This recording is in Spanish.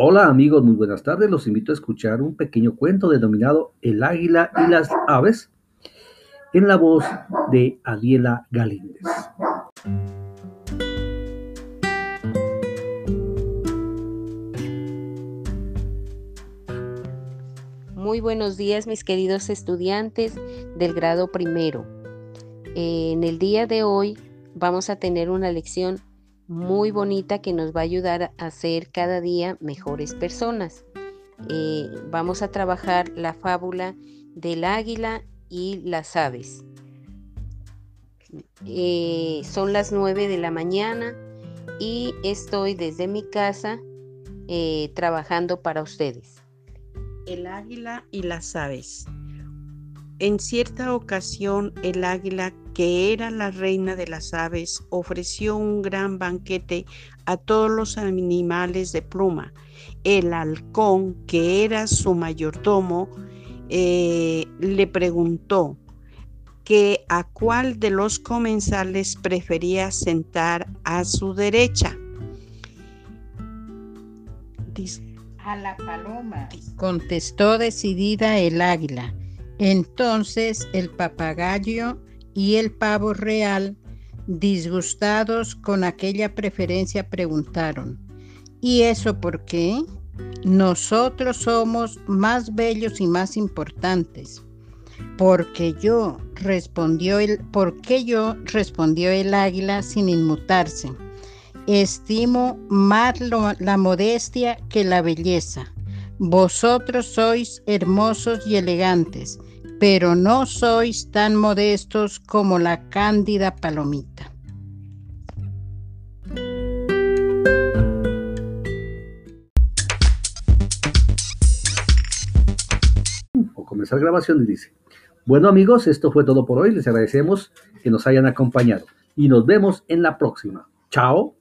Hola amigos, muy buenas tardes. Los invito a escuchar un pequeño cuento denominado El águila y las aves en la voz de Adiela Galíndez. Muy buenos días mis queridos estudiantes del grado primero. En el día de hoy vamos a tener una lección muy bonita que nos va a ayudar a ser cada día mejores personas. Eh, vamos a trabajar la fábula del águila y las aves. Eh, son las 9 de la mañana y estoy desde mi casa eh, trabajando para ustedes. El águila y las aves. En cierta ocasión el águila, que era la reina de las aves, ofreció un gran banquete a todos los animales de pluma. El halcón, que era su mayordomo, eh, le preguntó que a cuál de los comensales prefería sentar a su derecha. A la paloma, contestó decidida el águila entonces el papagayo y el pavo real, disgustados con aquella preferencia, preguntaron, ¿y eso por qué? Nosotros somos más bellos y más importantes. Porque yo, respondió el, porque yo, respondió el águila sin inmutarse. Estimo más la modestia que la belleza. Vosotros sois hermosos y elegantes, pero no sois tan modestos como la cándida palomita. O comenzar grabación y dice, bueno amigos, esto fue todo por hoy, les agradecemos que nos hayan acompañado y nos vemos en la próxima. Chao.